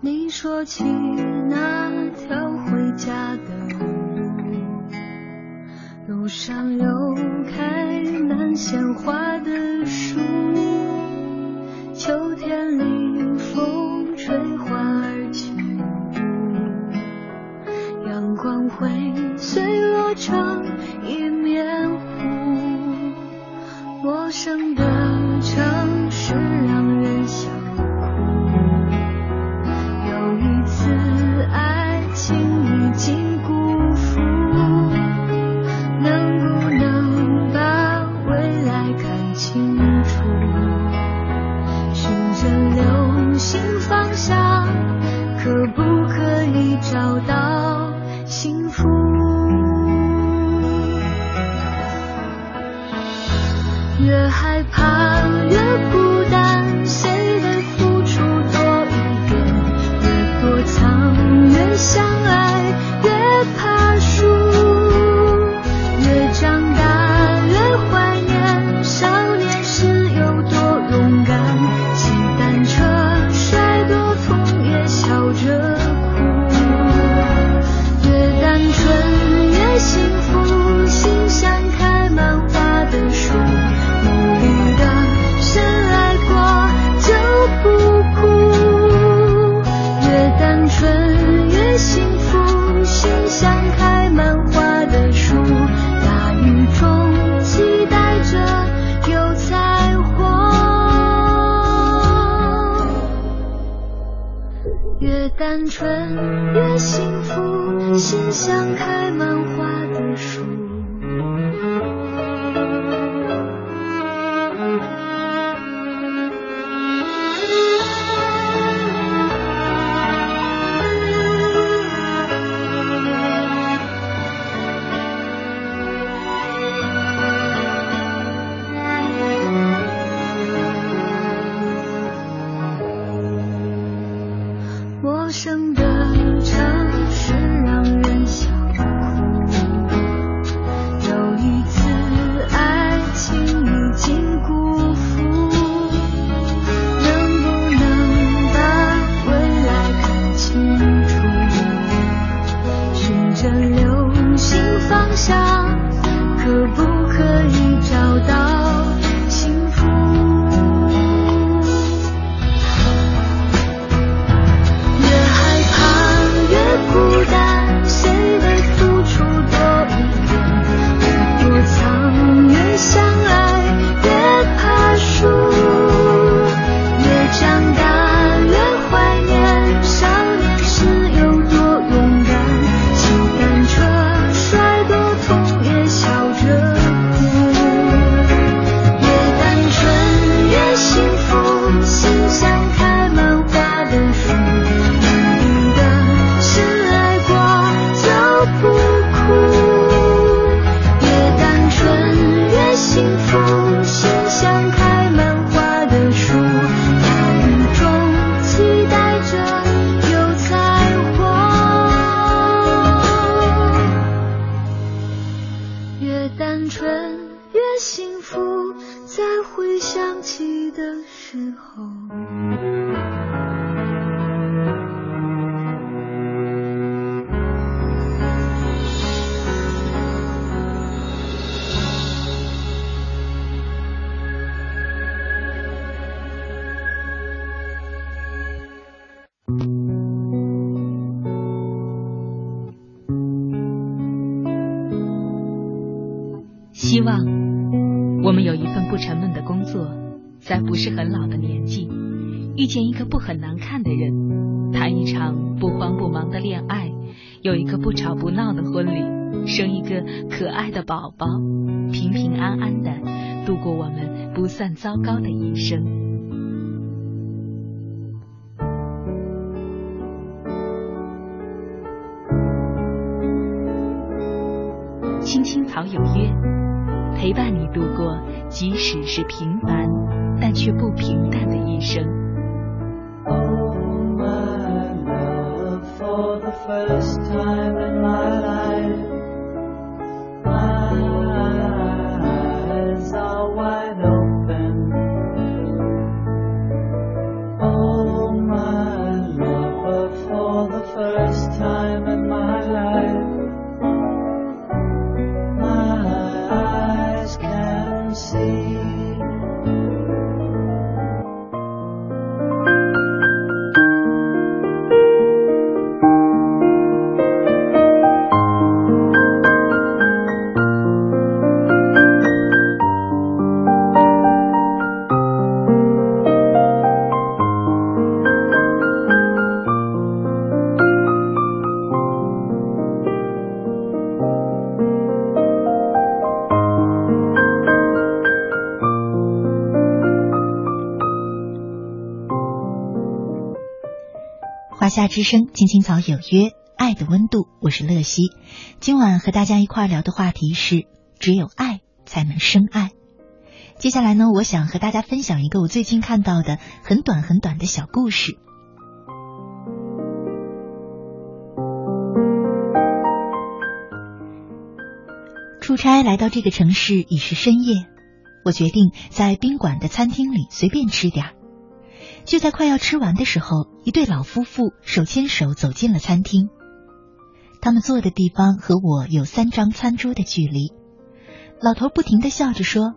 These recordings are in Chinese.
你说去哪上又开满鲜花找到宝宝平平安安的度过我们不算糟糕的一生。青青草有约，陪伴你度过即使是平凡但却不平淡的一生 for the first。夏之声，青青草有约，爱的温度，我是乐西。今晚和大家一块聊的话题是：只有爱才能生爱。接下来呢，我想和大家分享一个我最近看到的很短很短的小故事。出差来到这个城市已是深夜，我决定在宾馆的餐厅里随便吃点儿。就在快要吃完的时候，一对老夫妇手牵手走进了餐厅。他们坐的地方和我有三张餐桌的距离。老头不停的笑着说，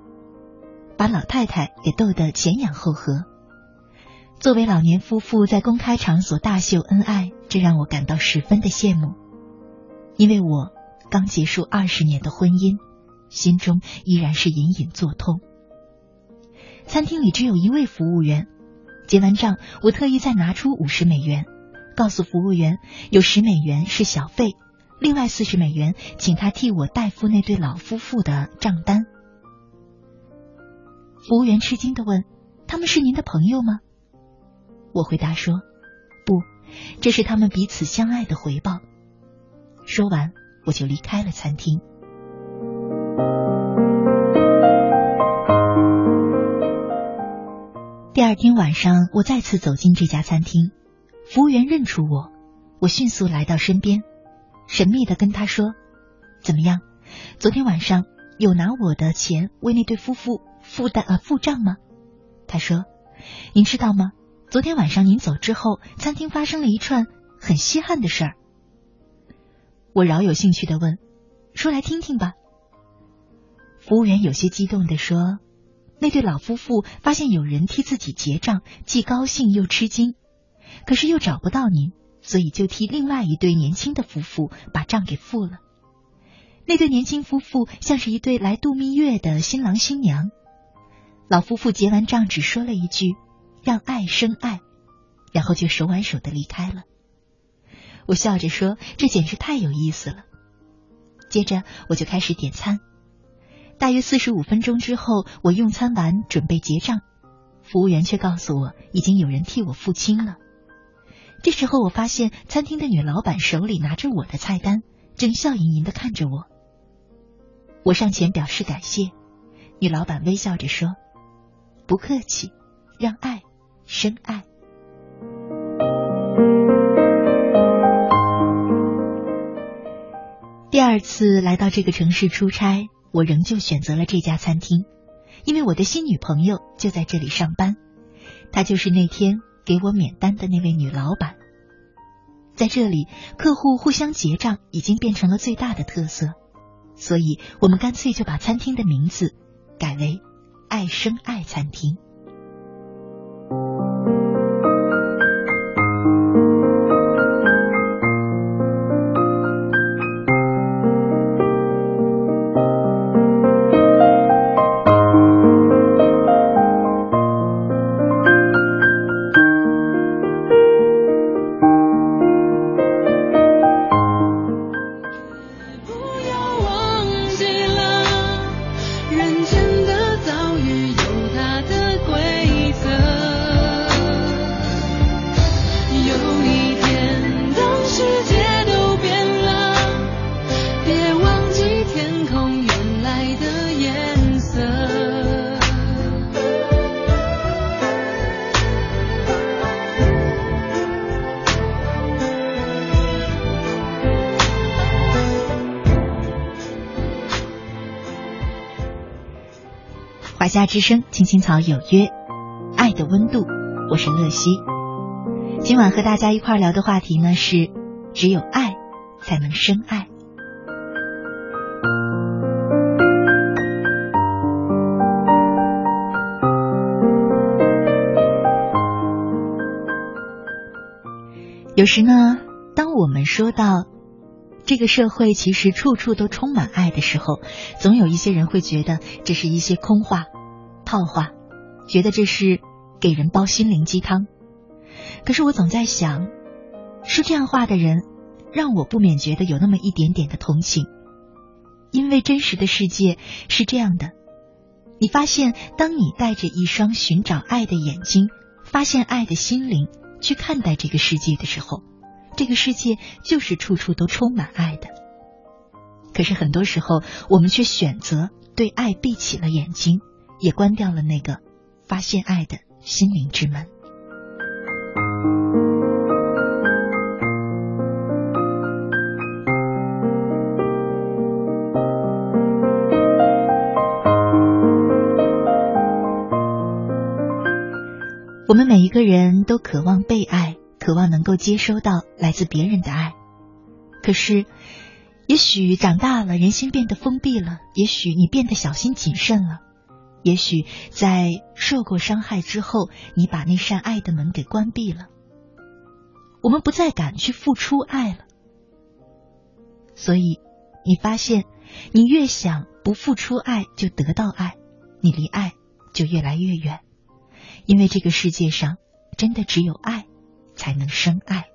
把老太太也逗得前仰后合。作为老年夫妇在公开场所大秀恩爱，这让我感到十分的羡慕，因为我刚结束二十年的婚姻，心中依然是隐隐作痛。餐厅里只有一位服务员。结完账，我特意再拿出五十美元，告诉服务员有十美元是小费，另外四十美元请他替我代付那对老夫妇的账单。服务员吃惊的问：“他们是您的朋友吗？”我回答说：“不，这是他们彼此相爱的回报。”说完，我就离开了餐厅。第二天晚上，我再次走进这家餐厅，服务员认出我，我迅速来到身边，神秘的跟他说：“怎么样？昨天晚上有拿我的钱为那对夫妇付单呃付账吗？”他说：“您知道吗？昨天晚上您走之后，餐厅发生了一串很稀罕的事儿。”我饶有兴趣的问：“说来听听吧。”服务员有些激动的说。那对老夫妇发现有人替自己结账，既高兴又吃惊，可是又找不到您，所以就替另外一对年轻的夫妇把账给付了。那对年轻夫妇像是一对来度蜜月的新郎新娘。老夫妇结完账，只说了一句“让爱生爱”，然后就手挽手的离开了。我笑着说：“这简直太有意思了。”接着我就开始点餐。大约四十五分钟之后，我用餐完准备结账，服务员却告诉我已经有人替我付清了。这时候，我发现餐厅的女老板手里拿着我的菜单，正笑盈盈的看着我。我上前表示感谢，女老板微笑着说：“不客气，让爱生爱。”第二次来到这个城市出差。我仍旧选择了这家餐厅，因为我的新女朋友就在这里上班，她就是那天给我免单的那位女老板。在这里，客户互相结账已经变成了最大的特色，所以我们干脆就把餐厅的名字改为“爱生爱餐厅”。家之声，青青草有约，爱的温度，我是乐西。今晚和大家一块聊的话题呢是，只有爱才能深爱。有时呢，当我们说到这个社会其实处处都充满爱的时候，总有一些人会觉得这是一些空话、套话，觉得这是给人煲心灵鸡汤。可是我总在想，说这样话的人，让我不免觉得有那么一点点的同情，因为真实的世界是这样的：你发现，当你带着一双寻找爱的眼睛，发现爱的心灵。去看待这个世界的时候，这个世界就是处处都充满爱的。可是很多时候，我们却选择对爱闭起了眼睛，也关掉了那个发现爱的心灵之门。我们每一个人都渴望被爱，渴望能够接收到来自别人的爱。可是，也许长大了，人心变得封闭了；也许你变得小心谨慎了；也许在受过伤害之后，你把那扇爱的门给关闭了。我们不再敢去付出爱了。所以，你发现，你越想不付出爱就得到爱，你离爱就越来越远。因为这个世界上，真的只有爱，才能生爱。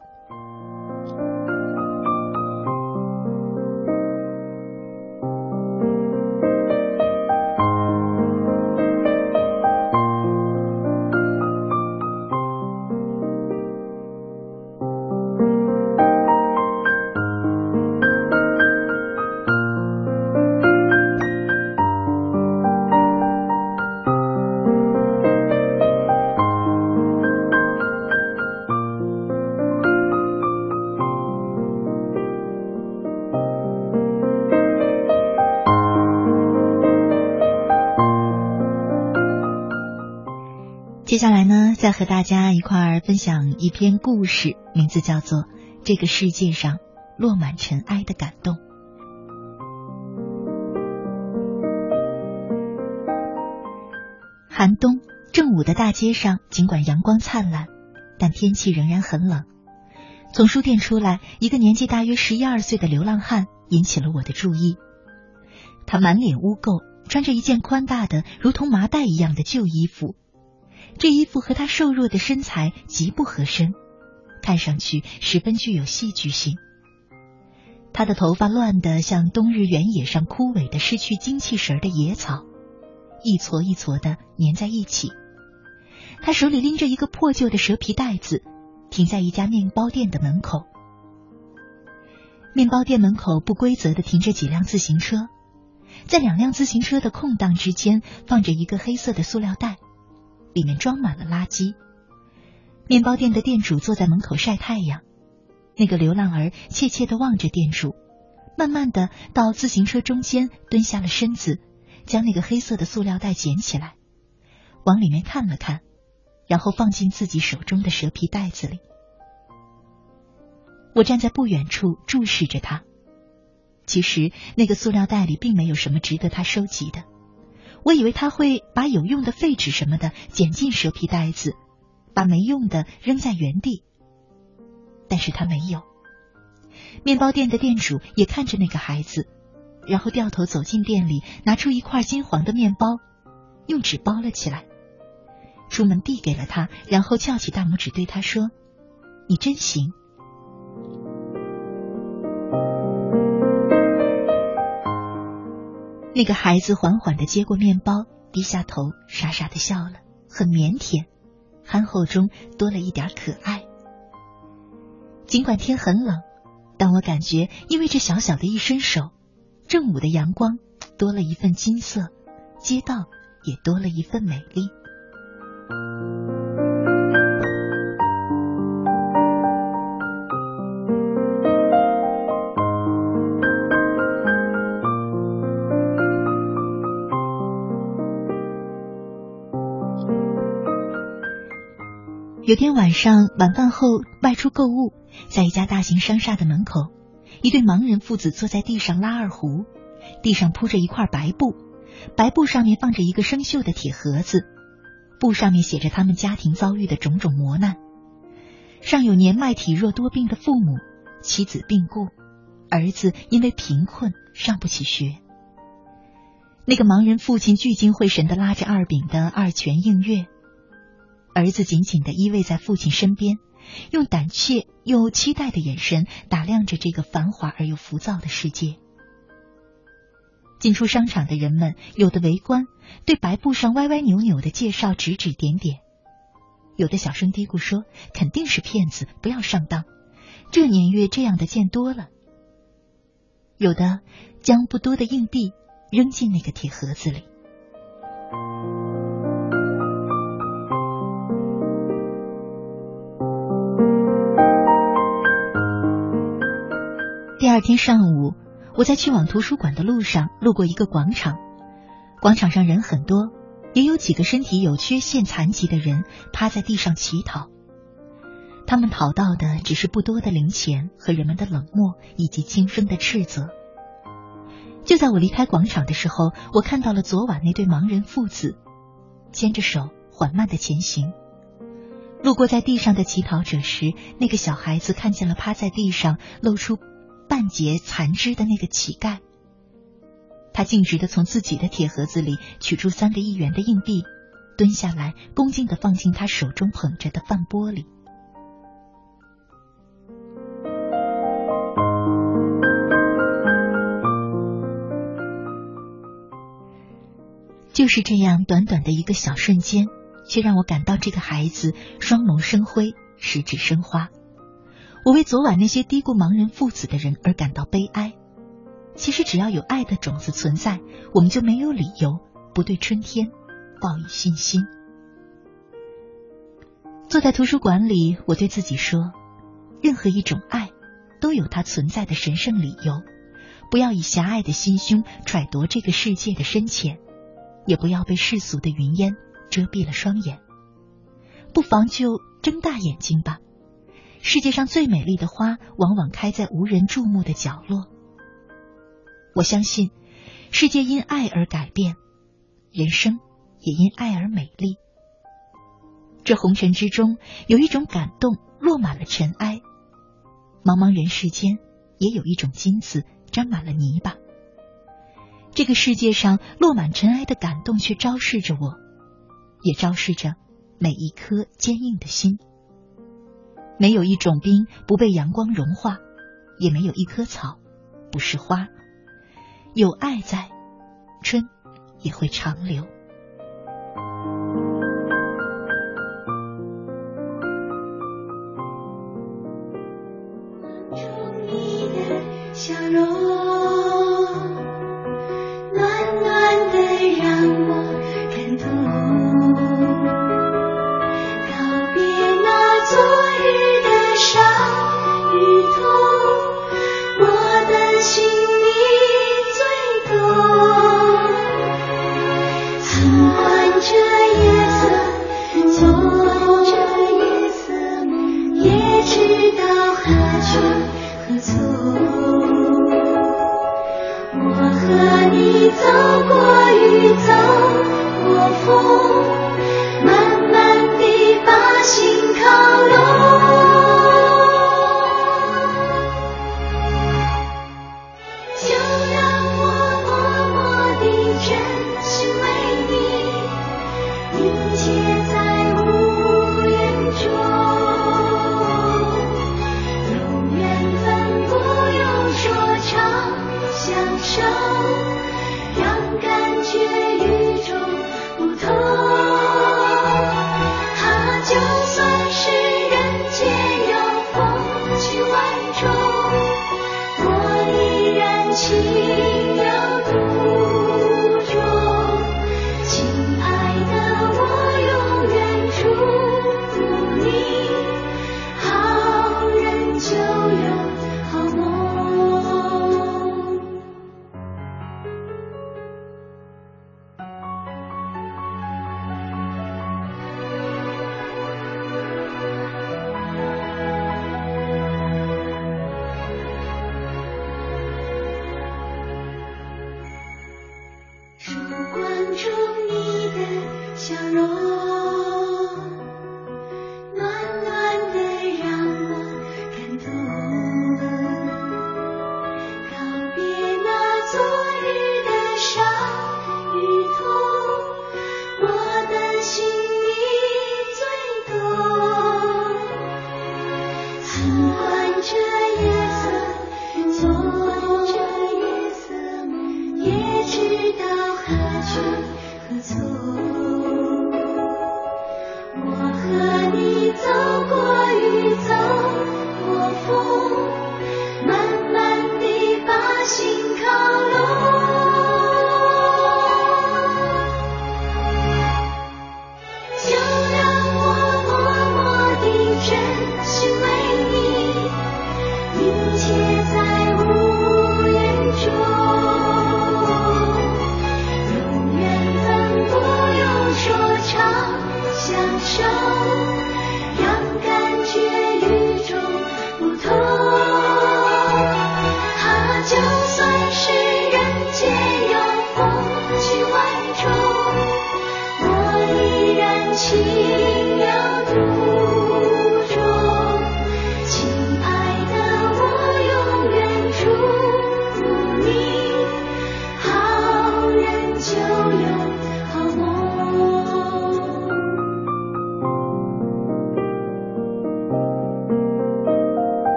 和大家一块儿分享一篇故事，名字叫做《这个世界上落满尘埃的感动》。寒冬正午的大街上，尽管阳光灿烂，但天气仍然很冷。从书店出来，一个年纪大约十一二岁的流浪汉引起了我的注意。他满脸污垢，穿着一件宽大的如同麻袋一样的旧衣服。这衣服和他瘦弱的身材极不合身，看上去十分具有戏剧性。他的头发乱得像冬日原野上枯萎的、失去精气神的野草，一撮一撮的粘在一起。他手里拎着一个破旧的蛇皮袋子，停在一家面包店的门口。面包店门口不规则的停着几辆自行车，在两辆自行车的空档之间放着一个黑色的塑料袋。里面装满了垃圾。面包店的店主坐在门口晒太阳，那个流浪儿怯怯的望着店主，慢慢的到自行车中间蹲下了身子，将那个黑色的塑料袋捡起来，往里面看了看，然后放进自己手中的蛇皮袋子里。我站在不远处注视着他，其实那个塑料袋里并没有什么值得他收集的。我以为他会把有用的废纸什么的捡进蛇皮袋子，把没用的扔在原地，但是他没有。面包店的店主也看着那个孩子，然后掉头走进店里，拿出一块金黄的面包，用纸包了起来，出门递给了他，然后翘起大拇指对他说：“你真行。”那个孩子缓缓的接过面包，低下头，傻傻的笑了，很腼腆，憨厚中多了一点可爱。尽管天很冷，但我感觉因为这小小的一伸手，正午的阳光多了一份金色，街道也多了一份美丽。有天晚上晚饭后外出购物，在一家大型商厦的门口，一对盲人父子坐在地上拉二胡，地上铺着一块白布，白布上面放着一个生锈的铁盒子，布上面写着他们家庭遭遇的种种磨难，上有年迈体弱多病的父母，妻子病故，儿子因为贫困上不起学。那个盲人父亲聚精会神的拉着二饼的二泉映月。儿子紧紧的依偎在父亲身边，用胆怯又期待的眼神打量着这个繁华而又浮躁的世界。进出商场的人们有的围观，对白布上歪歪扭扭的介绍指指点点；有的小声嘀咕说：“肯定是骗子，不要上当。”这年月这样的见多了。有的将不多的硬币扔进那个铁盒子里。第二天上午，我在去往图书馆的路上，路过一个广场。广场上人很多，也有几个身体有缺陷、残疾的人趴在地上乞讨。他们讨到的只是不多的零钱和人们的冷漠以及轻声的斥责。就在我离开广场的时候，我看到了昨晚那对盲人父子牵着手缓慢的前行。路过在地上的乞讨者时，那个小孩子看见了趴在地上露出。半截残肢的那个乞丐，他径直的从自己的铁盒子里取出三个一元的硬币，蹲下来，恭敬的放进他手中捧着的饭钵里。就是这样，短短的一个小瞬间，却让我感到这个孩子双眸生辉，十指生花。我为昨晚那些低估盲人父子的人而感到悲哀。其实，只要有爱的种子存在，我们就没有理由不对春天抱以信心。坐在图书馆里，我对自己说：任何一种爱都有它存在的神圣理由。不要以狭隘的心胸揣度这个世界的深浅，也不要被世俗的云烟遮蔽了双眼。不妨就睁大眼睛吧。世界上最美丽的花，往往开在无人注目的角落。我相信，世界因爱而改变，人生也因爱而美丽。这红尘之中，有一种感动落满了尘埃；茫茫人世间，也有一种金子沾满了泥巴。这个世界上落满尘埃的感动，却昭示着我，也昭示着每一颗坚硬的心。没有一种冰不被阳光融化，也没有一棵草不是花。有爱在，春也会长留。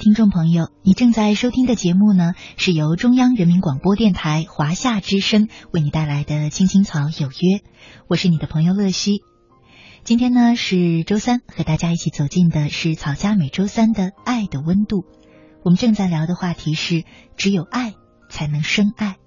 听众朋友，你正在收听的节目呢，是由中央人民广播电台华夏之声为你带来的《青青草有约》，我是你的朋友乐西。今天呢是周三，和大家一起走进的是草家每周三的爱的温度。我们正在聊的话题是：只有爱才能深爱。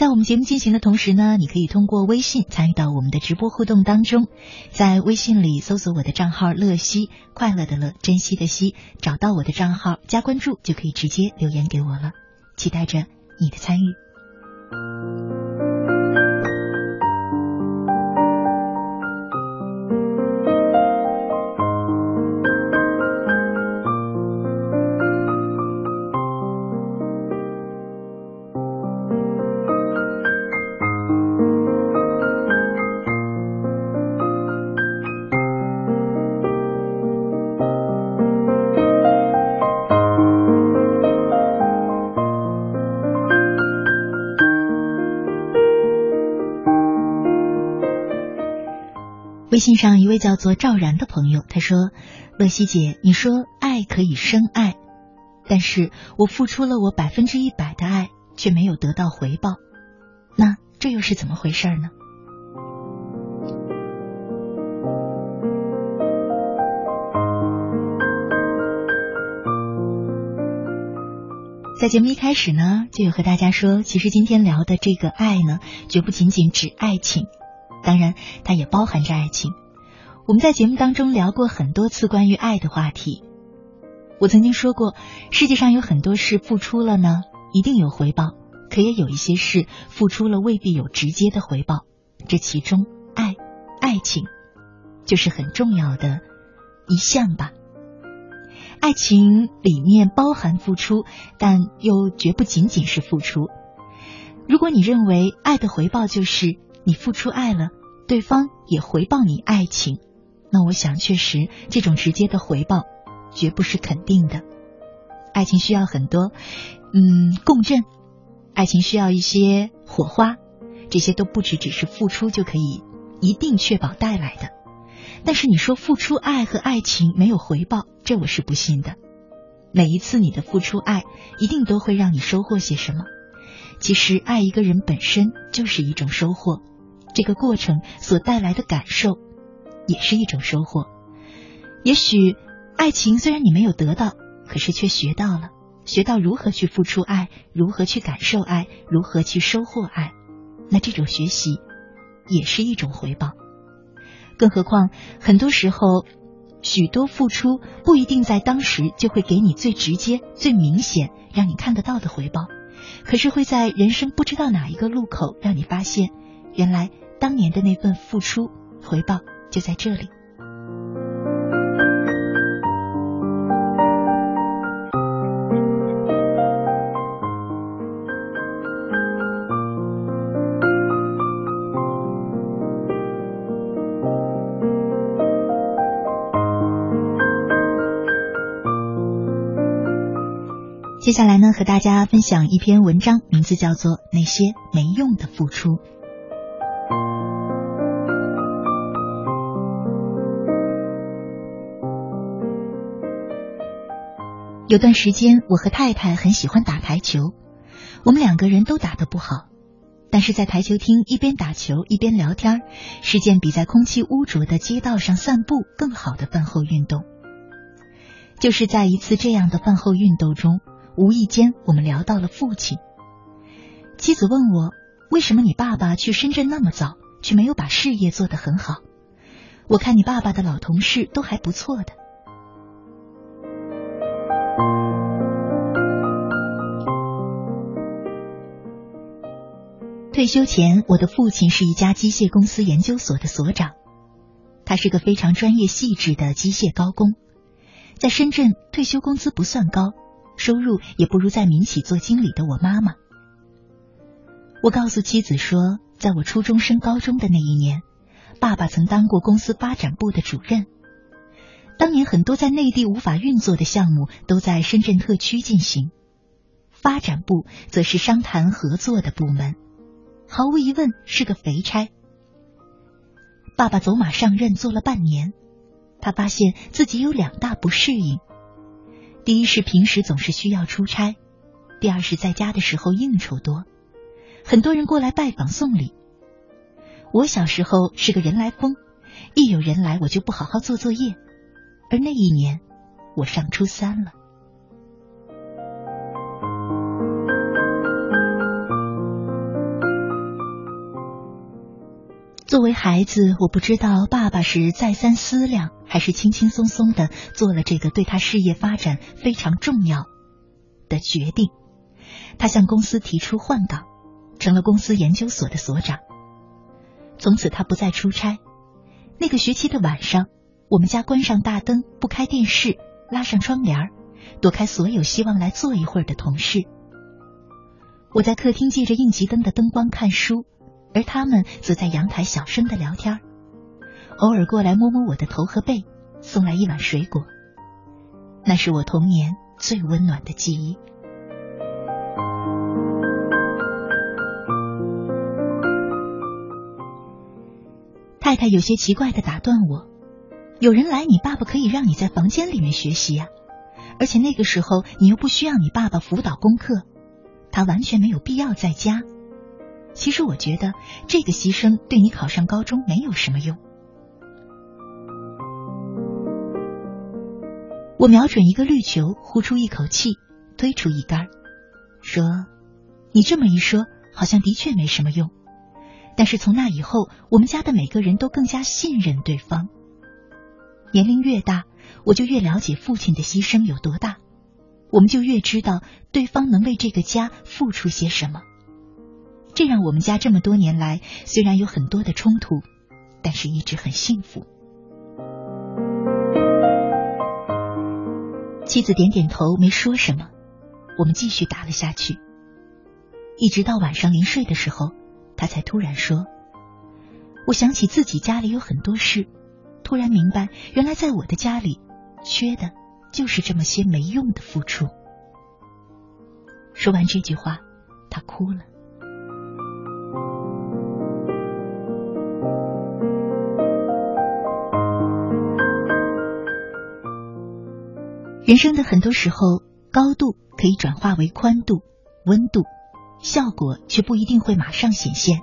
在我们节目进行的同时呢，你可以通过微信参与到我们的直播互动当中，在微信里搜索我的账号“乐西”，快乐的乐，珍惜的惜，找到我的账号加关注，就可以直接留言给我了。期待着你的参与。信上一位叫做赵然的朋友，他说：“乐西姐，你说爱可以生爱，但是我付出了我百分之一百的爱，却没有得到回报，那这又是怎么回事呢？”在节目一开始呢，就有和大家说，其实今天聊的这个爱呢，绝不仅仅指爱情。当然，它也包含着爱情。我们在节目当中聊过很多次关于爱的话题。我曾经说过，世界上有很多事付出了呢，一定有回报；可也有一些事付出了未必有直接的回报。这其中，爱、爱情就是很重要的一项吧。爱情里面包含付出，但又绝不仅仅是付出。如果你认为爱的回报就是……你付出爱了，对方也回报你爱情，那我想确实这种直接的回报绝不是肯定的。爱情需要很多，嗯，共振，爱情需要一些火花，这些都不只只是付出就可以一定确保带来的。但是你说付出爱和爱情没有回报，这我是不信的。每一次你的付出爱，一定都会让你收获些什么。其实爱一个人本身就是一种收获。这个过程所带来的感受，也是一种收获。也许爱情虽然你没有得到，可是却学到了，学到如何去付出爱，如何去感受爱，如何去收获爱。那这种学习也是一种回报。更何况，很多时候，许多付出不一定在当时就会给你最直接、最明显、让你看得到的回报，可是会在人生不知道哪一个路口让你发现。原来当年的那份付出，回报就在这里。接下来呢，和大家分享一篇文章，名字叫做《那些没用的付出》。有段时间，我和太太很喜欢打台球，我们两个人都打得不好，但是在台球厅一边打球一边聊天，是件比在空气污浊的街道上散步更好的饭后运动。就是在一次这样的饭后运动中，无意间我们聊到了父亲。妻子问我，为什么你爸爸去深圳那么早，却没有把事业做得很好？我看你爸爸的老同事都还不错的。退休前，我的父亲是一家机械公司研究所的所长，他是个非常专业细致的机械高工，在深圳退休工资不算高，收入也不如在民企做经理的我妈妈。我告诉妻子说，在我初中升高中的那一年，爸爸曾当过公司发展部的主任。当年很多在内地无法运作的项目都在深圳特区进行，发展部则是商谈合作的部门。毫无疑问是个肥差。爸爸走马上任做了半年，他发现自己有两大不适应：第一是平时总是需要出差，第二是在家的时候应酬多，很多人过来拜访送礼。我小时候是个人来疯，一有人来我就不好好做作业，而那一年我上初三了。作为孩子，我不知道爸爸是再三思量，还是轻轻松松的做了这个对他事业发展非常重要的决定。他向公司提出换岗，成了公司研究所的所长。从此他不再出差。那个学期的晚上，我们家关上大灯，不开电视，拉上窗帘，躲开所有希望来坐一会儿的同事。我在客厅借着应急灯的灯光看书。而他们则在阳台小声的聊天，偶尔过来摸摸我的头和背，送来一碗水果。那是我童年最温暖的记忆。太太有些奇怪的打断我：“有人来，你爸爸可以让你在房间里面学习呀，而且那个时候你又不需要你爸爸辅导功课，他完全没有必要在家。”其实我觉得这个牺牲对你考上高中没有什么用。我瞄准一个绿球，呼出一口气，推出一杆，说：“你这么一说，好像的确没什么用。但是从那以后，我们家的每个人都更加信任对方。年龄越大，我就越了解父亲的牺牲有多大，我们就越知道对方能为这个家付出些什么。”这让我们家这么多年来虽然有很多的冲突，但是一直很幸福。妻子点点头，没说什么。我们继续打了下去，一直到晚上临睡的时候，他才突然说：“我想起自己家里有很多事，突然明白，原来在我的家里，缺的就是这么些没用的付出。”说完这句话，他哭了。人生的很多时候，高度可以转化为宽度、温度，效果却不一定会马上显现。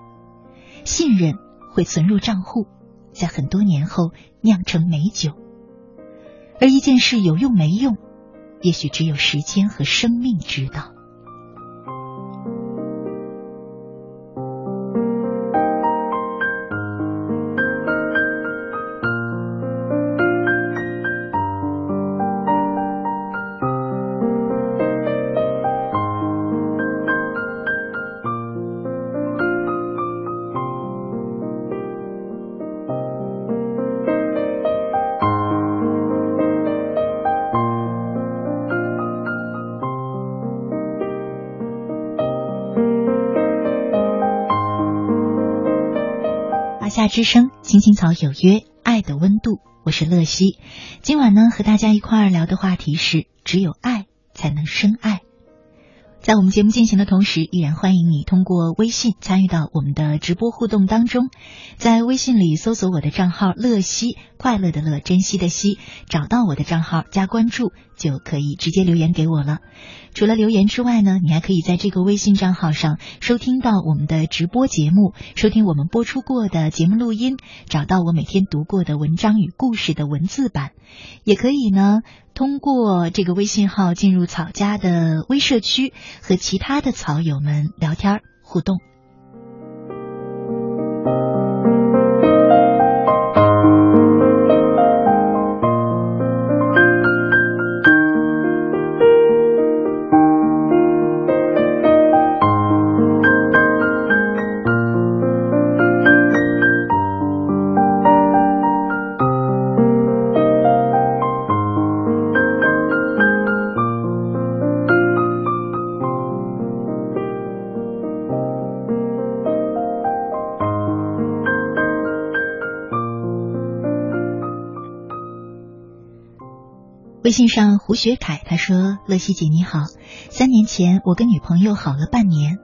信任会存入账户，在很多年后酿成美酒。而一件事有用没用，也许只有时间和生命知道。之声，青青草有约，爱的温度，我是乐西。今晚呢，和大家一块儿聊的话题是：只有爱才能深爱。在我们节目进行的同时，依然欢迎你通过微信参与到我们的直播互动当中。在微信里搜索我的账号“乐西”，快乐的乐，珍惜的惜，找到我的账号加关注，就可以直接留言给我了。除了留言之外呢，你还可以在这个微信账号上收听到我们的直播节目，收听我们播出过的节目录音，找到我每天读过的文章与故事的文字版，也可以呢。通过这个微信号进入草家的微社区，和其他的草友们聊天互动。微信上胡学凯他说：“乐西姐你好，三年前我跟女朋友好了半年，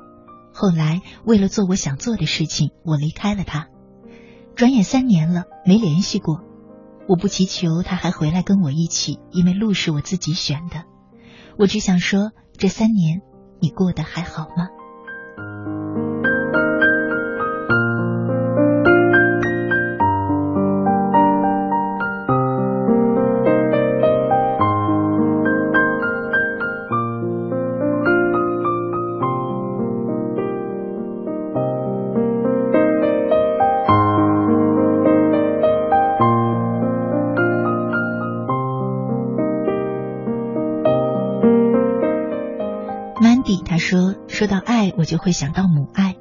后来为了做我想做的事情，我离开了她。转眼三年了，没联系过。我不祈求他还回来跟我一起，因为路是我自己选的。我只想说，这三年你过得还好吗？说到爱，我就会想到母爱。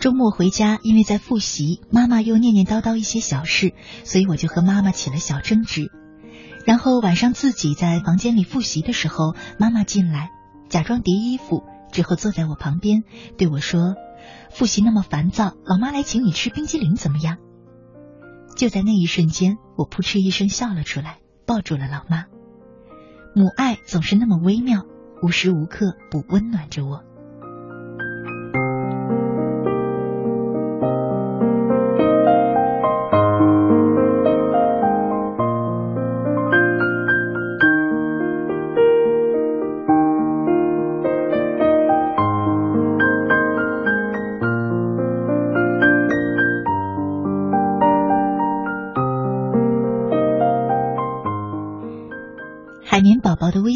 周末回家，因为在复习，妈妈又念念叨叨一些小事，所以我就和妈妈起了小争执。然后晚上自己在房间里复习的时候，妈妈进来，假装叠衣服，之后坐在我旁边对我说：“复习那么烦躁，老妈来请你吃冰激凌怎么样？”就在那一瞬间，我扑哧一声笑了出来，抱住了老妈。母爱总是那么微妙，无时无刻不温暖着我。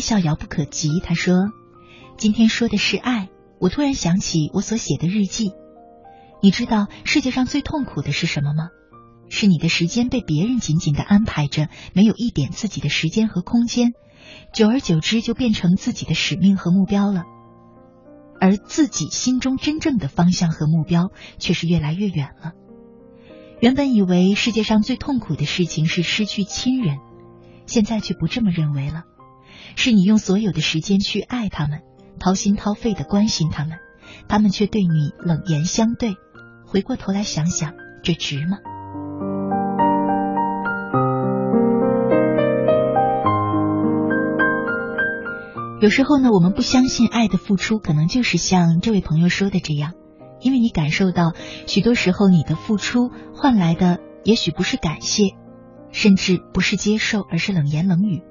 笑遥不可及。他说：“今天说的是爱。”我突然想起我所写的日记。你知道世界上最痛苦的是什么吗？是你的时间被别人紧紧的安排着，没有一点自己的时间和空间。久而久之，就变成自己的使命和目标了，而自己心中真正的方向和目标却是越来越远了。原本以为世界上最痛苦的事情是失去亲人，现在却不这么认为了。是你用所有的时间去爱他们，掏心掏肺的关心他们，他们却对你冷言相对。回过头来想想，这值吗？有时候呢，我们不相信爱的付出，可能就是像这位朋友说的这样，因为你感受到许多时候你的付出换来的，也许不是感谢，甚至不是接受，而是冷言冷语。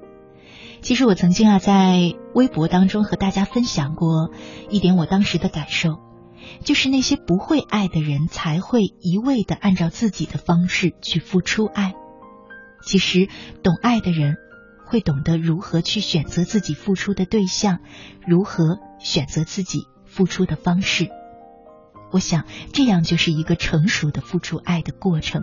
其实我曾经啊，在微博当中和大家分享过一点我当时的感受，就是那些不会爱的人才会一味的按照自己的方式去付出爱。其实懂爱的人会懂得如何去选择自己付出的对象，如何选择自己付出的方式。我想这样就是一个成熟的付出爱的过程。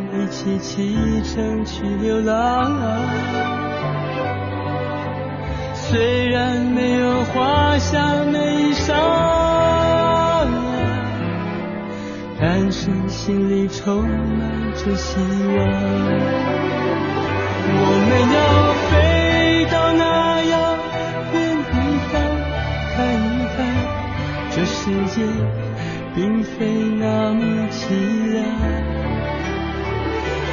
一起启程去流浪虽然没有华厦美衣裳但是心里充满着希望我们要飞到那遥远地方看一看这世界并非那么凄凉。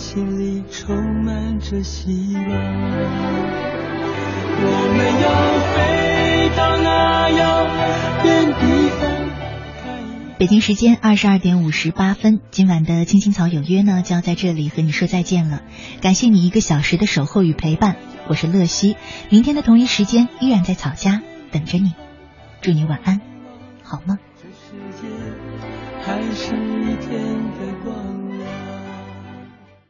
心里充满着希望。我们要飞到那遥远地方。北京时间二十二点五十八分，今晚的青青草有约呢，就要在这里和你说再见了。感谢你一个小时的守候与陪伴，我是乐西，明天的同一时间依然在草家等着你。祝你晚安，好梦。这世界还是一天的。